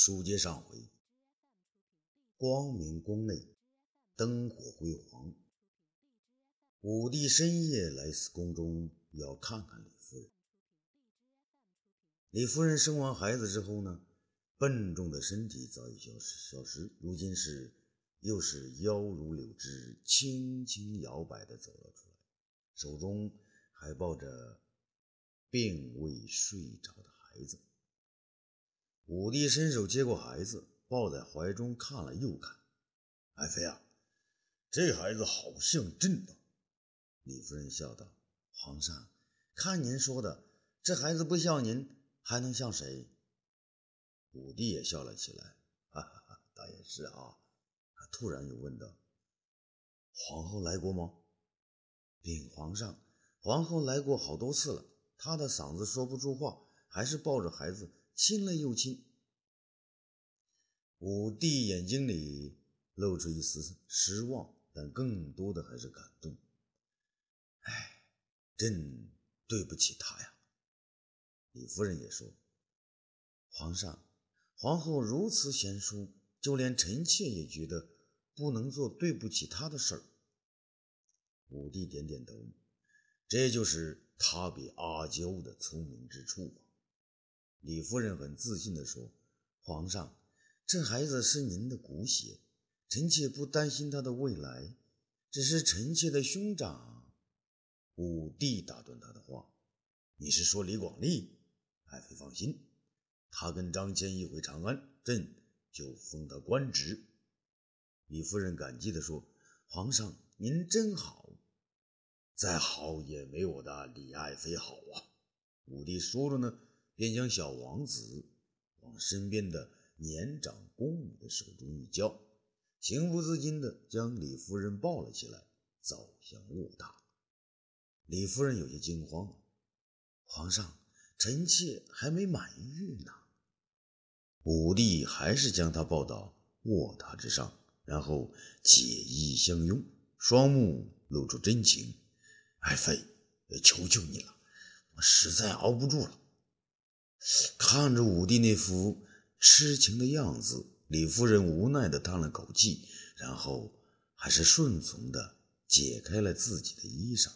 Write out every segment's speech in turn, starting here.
书接上回，光明宫内灯火辉煌。武帝深夜来此宫中，要看看李夫人。李夫人生完孩子之后呢，笨重的身体早已消失，消失。如今是又是腰如柳枝，轻轻摇摆的走了出来，手中还抱着并未睡着的孩子。武帝伸手接过孩子，抱在怀中看了又看。爱妃啊，这孩子好像朕的。李夫人笑道：“皇上，看您说的，这孩子不像您，还能像谁？”武帝也笑了起来，哈哈哈，倒也是啊。他突然又问道：“皇后来过吗？”禀皇上，皇后来过好多次了。她的嗓子说不出话，还是抱着孩子。亲了又亲，武帝眼睛里露出一丝失望，但更多的还是感动。哎，朕对不起他呀。李夫人也说：“皇上，皇后如此贤淑，就连臣妾也觉得不能做对不起她的事儿。”武帝点点头，这就是他比阿娇的聪明之处啊。李夫人很自信地说：“皇上，这孩子是您的骨血，臣妾不担心他的未来。只是臣妾的兄长。”武帝打断他的话：“你是说李广利？爱妃放心，他跟张骞一回长安，朕就封他官职。”李夫人感激地说：“皇上，您真好，再好也没我的李爱妃好啊。”武帝说着呢。便将小王子往身边的年长宫女的手中一交，情不自禁地将李夫人抱了起来，走向卧榻。李夫人有些惊慌：“皇上，臣妾还没满月呢。”武帝还是将她抱到卧榻之上，然后解衣相拥，双目露出真情：“爱妃，求求你了，我实在熬不住了。”看着武帝那副痴情的样子，李夫人无奈地叹了口气，然后还是顺从地解开了自己的衣裳。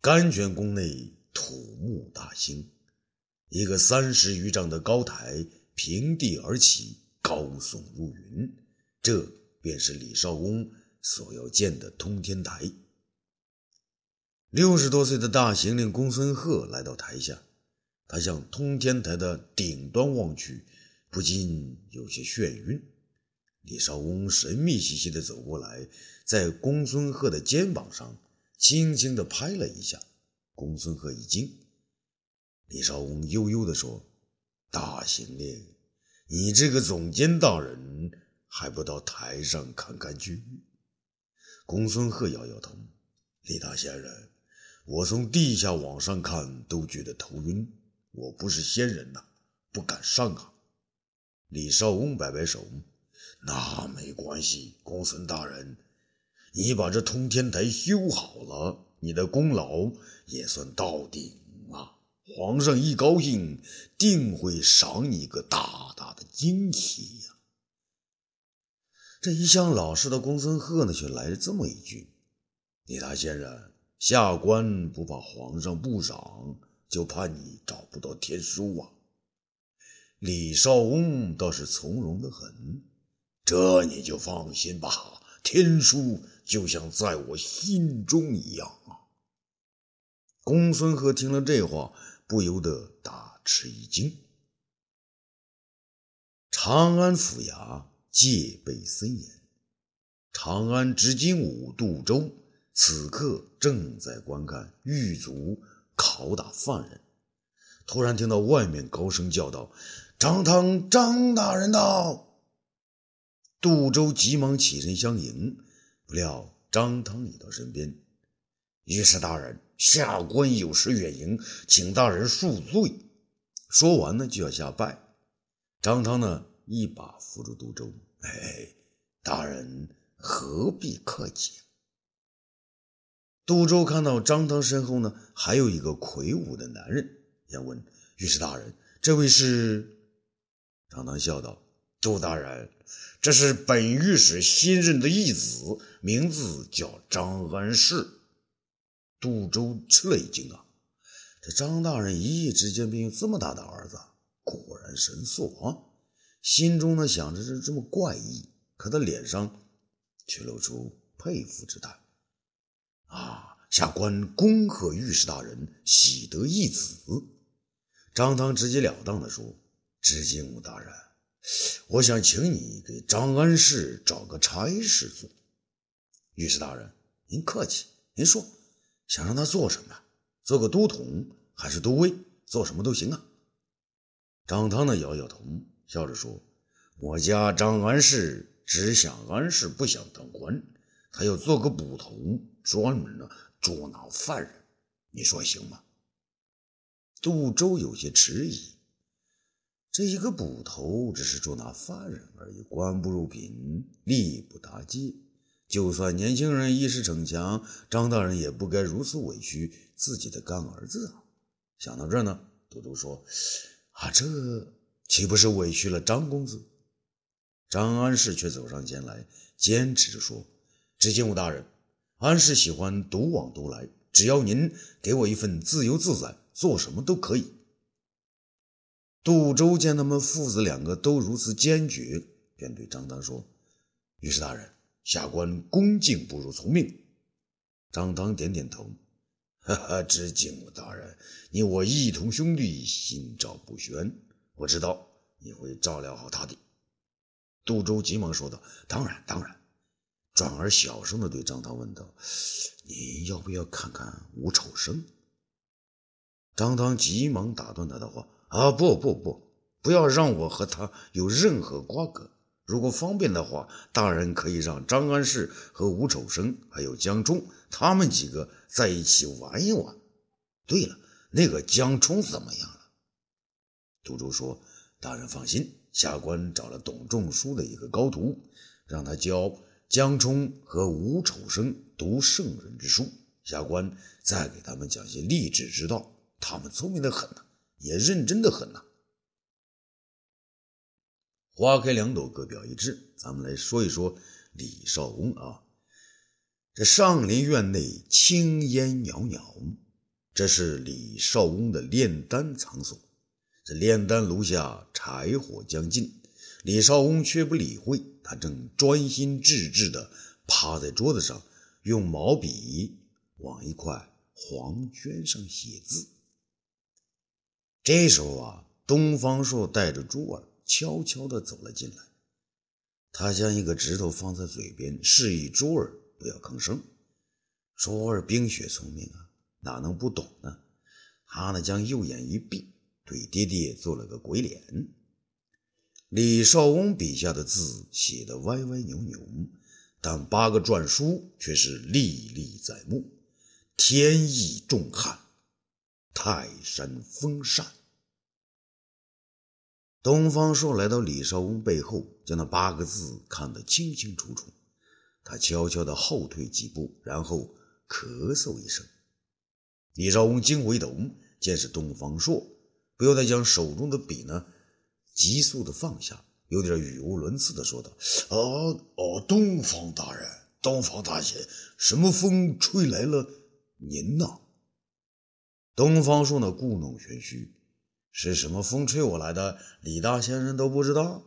甘泉宫内土木大兴，一个三十余丈的高台平地而起，高耸入云，这便是李少公所要建的通天台。六十多岁的大行令公孙贺来到台下。他向通天台的顶端望去，不禁有些眩晕。李少翁神秘兮兮地走过来，在公孙贺的肩膀上轻轻地拍了一下。公孙贺一惊，李少翁悠悠地说：“大行令，你这个总监大人还不到台上看看去？”公孙贺摇摇头：“李大仙人，我从地下往上看都觉得头晕。”我不是仙人呐，不敢上啊！李少翁摆摆手，那没关系，公孙大人，你把这通天台修好了，你的功劳也算到顶啊！皇上一高兴，定会赏你个大大的惊喜呀！这一向老实的公孙贺呢，却来了这么一句：“李大仙人，下官不怕皇上不赏。”就怕你找不到天书啊！李少翁倒是从容的很，这你就放心吧，天书就像在我心中一样啊！公孙贺听了这话，不由得大吃一惊。长安府衙戒备森严，长安执金吾杜周此刻正在观看狱卒。拷打犯人，突然听到外面高声叫道：“张汤，张大人到！”杜周急忙起身相迎，不料张汤已到身边。御史大人，下官有失远迎，请大人恕罪。说完呢，就要下拜。张汤呢，一把扶住杜周：“哎，大人何必客气？”杜周看到张汤身后呢，还有一个魁梧的男人，便问：“御史大人，这位是？”张汤笑道：“杜大人，这是本御史新任的义子，名字叫张安世。”杜周吃了一惊啊！这张大人一夜之间便有这么大的儿子，果然神速啊！心中呢想着是这么怪异，可他脸上却露出佩服之态。啊！下官恭贺御史大人喜得一子。张汤直截了当地说：“知敬武大人，我想请你给张安世找个差事做。”御史大人，您客气，您说想让他做什么？做个都统还是都尉？做什么都行啊。张汤呢摇摇头，笑着说：“我家张安世只想安世，不想当官。他要做个捕头，专门呢捉拿犯人。你说行吗？”杜周有些迟疑，这一个捕头只是捉拿犯人而已，官不入品，力不达阶。就算年轻人一时逞强，张大人也不该如此委屈自己的干儿子啊！想到这呢，杜周说：“啊，这岂不是委屈了张公子？”张安世却走上前来，坚持着说：“知敬武大人，安氏喜欢独往独来，只要您给我一份自由自在。”做什么都可以。杜周见他们父子两个都如此坚决，便对张汤说：“御史大人，下官恭敬不如从命。”张汤点点头：“哈哈，知敬我大人，你我一同兄弟，心照不宣。我知道你会照料好他的。”杜周急忙说道：“当然，当然。”转而小声的对张汤问道：“你要不要看看吴丑生？”张汤急忙打断他的话：“啊，不不不，不要让我和他有任何瓜葛。如果方便的话，大人可以让张安世和吴丑生还有江冲他们几个在一起玩一玩。对了，那个江冲怎么样了？”杜周说：“大人放心，下官找了董仲舒的一个高徒，让他教江冲和吴丑生读圣人之书，下官再给他们讲些励志之道。”他们聪明的很呐，也认真的很呐。花开两朵，各表一枝。咱们来说一说李少翁啊。这上林院内青烟袅袅，这是李少翁的炼丹场所。这炼丹炉下柴火将尽，李少翁却不理会，他正专心致志的趴在桌子上，用毛笔往一块黄绢上写字。这时候啊，东方朔带着珠儿悄悄地走了进来。他将一个指头放在嘴边，示意珠儿不要吭声。珠儿冰雪聪明啊，哪能不懂呢？他呢，将右眼一闭，对爹爹做了个鬼脸。李少翁笔下的字写得歪歪扭扭，但八个篆书却是历历在目：天意重汉。泰山封禅。东方朔来到李少翁背后，将那八个字看得清清楚楚。他悄悄地后退几步，然后咳嗽一声。李少翁惊回头，见是东方朔，不由得将手中的笔呢急速地放下，有点语无伦次地说道：“哦哦，东方大人，东方大仙，什么风吹来了您呢？”东方朔呢，故弄玄虚，是什么风吹我来的？李大先生都不知道。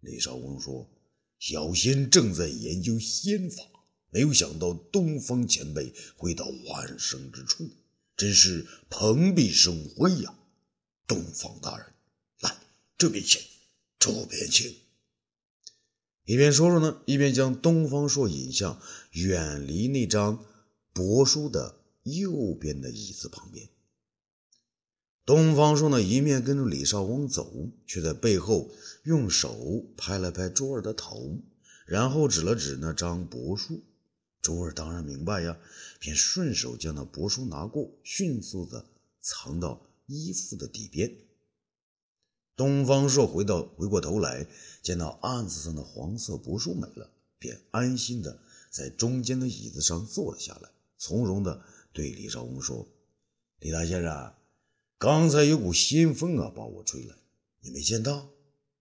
李少翁说：“小仙正在研究仙法，没有想到东方前辈会到万圣之处，真是蓬荜生辉呀！”东方大人，这边请，这边请。一边说着呢，一边将东方朔引向远离那张帛书的。右边的椅子旁边，东方朔呢一面跟着李少翁走，却在背后用手拍了拍珠儿的头，然后指了指那张帛书。珠儿当然明白呀，便顺手将那帛书拿过，迅速的藏到衣服的底边。东方朔回到回过头来，见到案子上的黄色帛书没了，便安心的在中间的椅子上坐了下来，从容的。对李少翁说：“李大先生，刚才有股仙风啊，把我吹来，你没见到？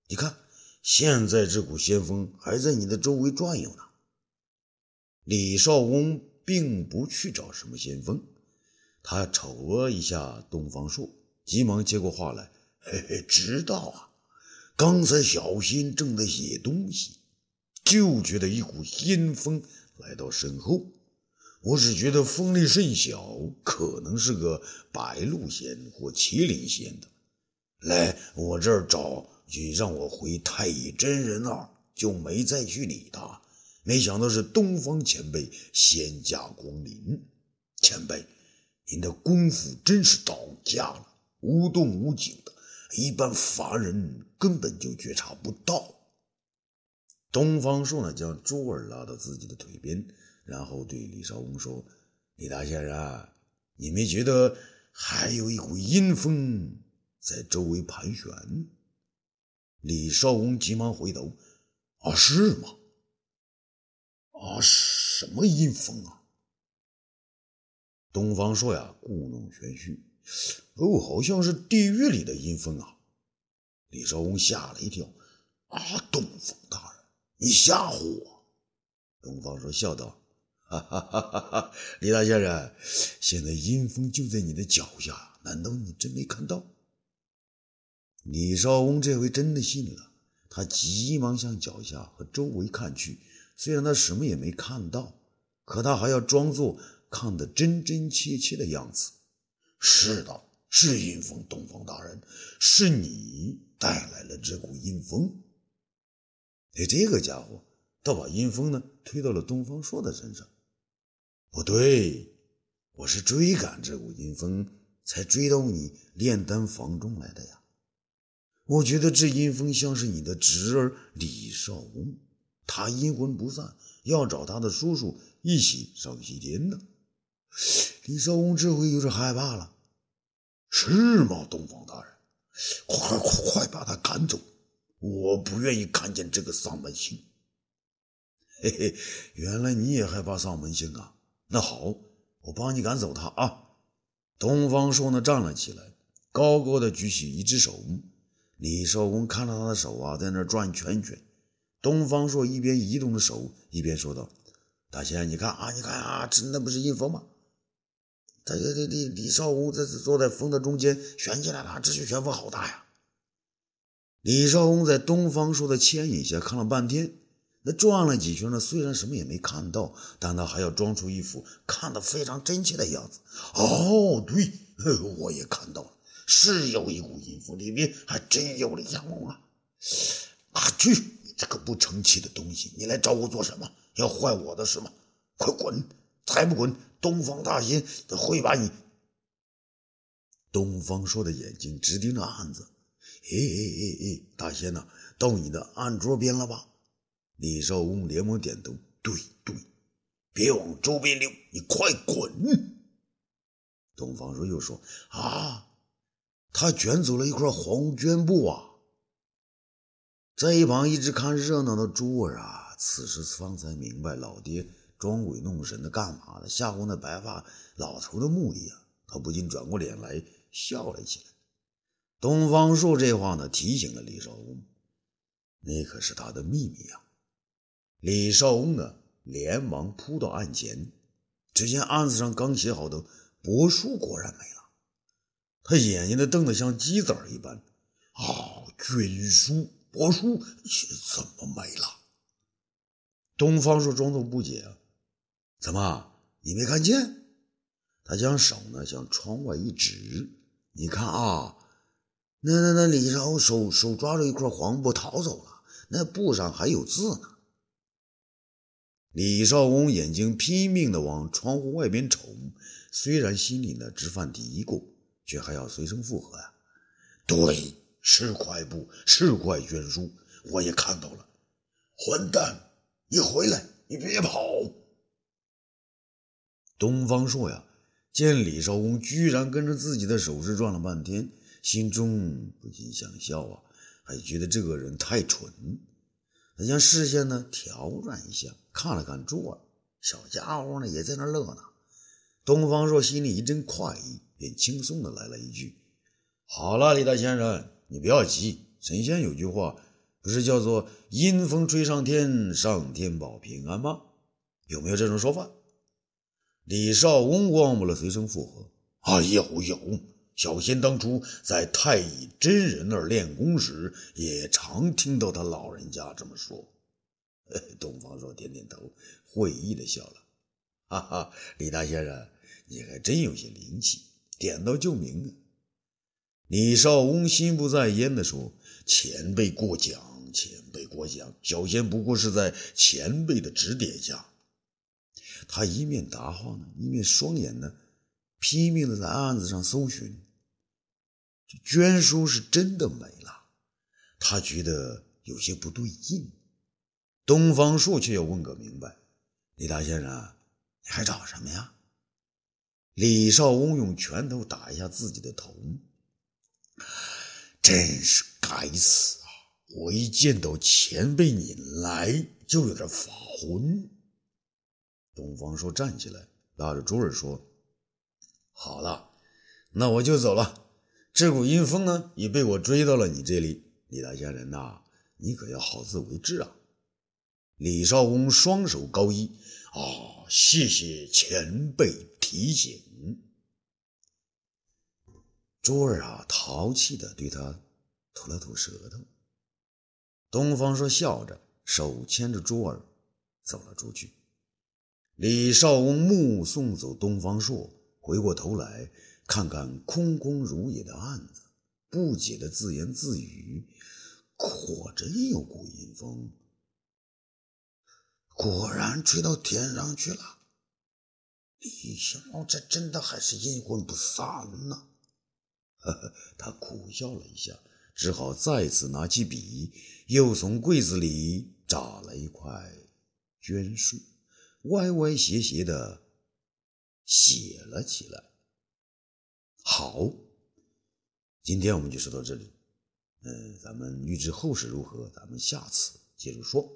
你看，现在这股仙风还在你的周围转悠呢。李少翁并不去找什么仙风，他瞅了一下东方朔，急忙接过话来：“嘿嘿，知道啊。刚才小仙正在写东西，就觉得一股阴风来到身后。我只觉得风力甚小，可能是个白鹿仙或麒麟仙的。来我这儿找，就让我回太乙真人那儿，就没再去理他。”没想到是东方前辈仙驾光临，前辈，您的功夫真是到家了，无动无静的，一般凡人根本就觉察不到。东方朔呢，将珠儿拉到自己的腿边，然后对李少翁说：“李大先生，你没觉得还有一股阴风在周围盘旋？”李少翁急忙回头：“啊，是吗？”啊，什么阴风啊！东方朔呀，故弄玄虚。哦，好像是地狱里的阴风啊！李少翁吓了一跳。啊，东方大人，你吓唬我！东方说笑道：“哈哈哈哈哈！李大先生，现在阴风就在你的脚下，难道你真没看到？”李少翁这回真的信了，他急忙向脚下和周围看去。虽然他什么也没看到，可他还要装作看得真真切切的样子。是的，是阴风，东方大人，是你带来了这股阴风。哎，这个家伙倒把阴风呢推到了东方朔的身上。不对，我是追赶这股阴风，才追到你炼丹房中来的呀。我觉得这阴风像是你的侄儿李少翁。他阴魂不散，要找他的叔叔一起上西天呢。李少翁这回有点害怕了。是吗，东方大人？快快快把他赶走！我不愿意看见这个丧门星。嘿嘿，原来你也害怕丧门星啊？那好，我帮你赶走他啊！东方朔呢，站了起来，高高的举起一只手。李少恭看着他的手啊，在那转圈圈。东方朔一边移动着手，一边说道：“大仙，你看啊，你看啊，这那不是阴风吗？这这这李李少翁这是坐在风的中间旋起来了，这旋风好大呀！”李少翁在东方朔的牵引下看了半天，那转了几圈呢，虽然什么也没看到，但他还要装出一副看得非常真切的样子。哦，对，我也看到了，是有一股阴风，里面还真有了阳龙啊！啊，去！这个不成器的东西，你来找我做什么？要坏我的是吗？快滚！才不滚，东方大仙会把你……东方朔的眼睛直盯着案子。哎哎哎哎，大仙呐，到你的案桌边了吧？李少翁连忙点头。对对，别往周边溜，你快滚！东方朔又说：“啊，他卷走了一块黄绢布啊！”在一旁一直看热闹的珠儿啊，此时方才明白老爹装鬼弄神的干嘛呢，吓唬那白发老头的目的啊！他不禁转过脸来笑了起来。东方朔这话呢，提醒了李少翁，那可是他的秘密啊！李少翁呢，连忙扑到案前，只见案子上刚写好的帛书果然没了，他眼睛都瞪得像鸡子儿一般。啊，军书！帛书怎么没了？东方朔装作不解啊，怎么你没看见？他将手呢向窗外一指，你看啊，那那那李少手手抓着一块黄布逃走了，那布上还有字呢。李少翁眼睛拼命的往窗户外边瞅，虽然心里呢直犯嘀咕，却还要随声附和啊，对。是块布，是块绢书，我也看到了。混蛋，你回来，你别跑！东方朔呀，见李少翁居然跟着自己的手势转了半天，心中不禁想笑啊，还觉得这个人太蠢。他将视线呢调转一下，看了看柱儿，小家伙呢也在那乐呢。东方朔心里一阵快意，便轻松的来了一句：“好了，李大先生。”你不要急，神仙有句话不是叫做阴风吹上天，上天保平安吗？有没有这种说法？李少翁忘不了，随声附和：“啊，有有，小仙当初在太乙真人那儿练功时，也常听到他老人家这么说。”东方朔点点头，会意的笑了：“哈哈，李大先生，你还真有些灵气，点到就明啊。”李少翁心不在焉地说：“前辈过奖，前辈过奖，小仙不过是在前辈的指点下。”他一面答话呢，一面双眼呢拼命的在案子上搜寻。这捐书是真的没了，他觉得有些不对劲。东方朔却要问个明白：“李大先生，你还找什么呀？”李少翁用拳头打一下自己的头。真是该死啊！我一见到前辈你来，就有点发昏。东方朔站起来，拉着珠儿说：“好了，那我就走了。这股阴风呢，也被我追到了你这里。李大仙人呐，你可要好自为之啊！”李少翁双手高一：“啊，谢谢前辈提醒。”珠儿啊，淘气的对他吐了吐舌头。东方朔笑着，手牵着珠儿走了出去。李少翁目送走东方朔，回过头来看看空空如也的案子，不解的自言自语：“果真有股阴风，果然吹到天上去了。李小猫这真的还是阴魂不散呢。”呵呵，他苦笑了一下，只好再次拿起笔，又从柜子里找了一块绢书，歪歪斜斜的写了起来。好，今天我们就说到这里。嗯，咱们预知后事如何，咱们下次接着说。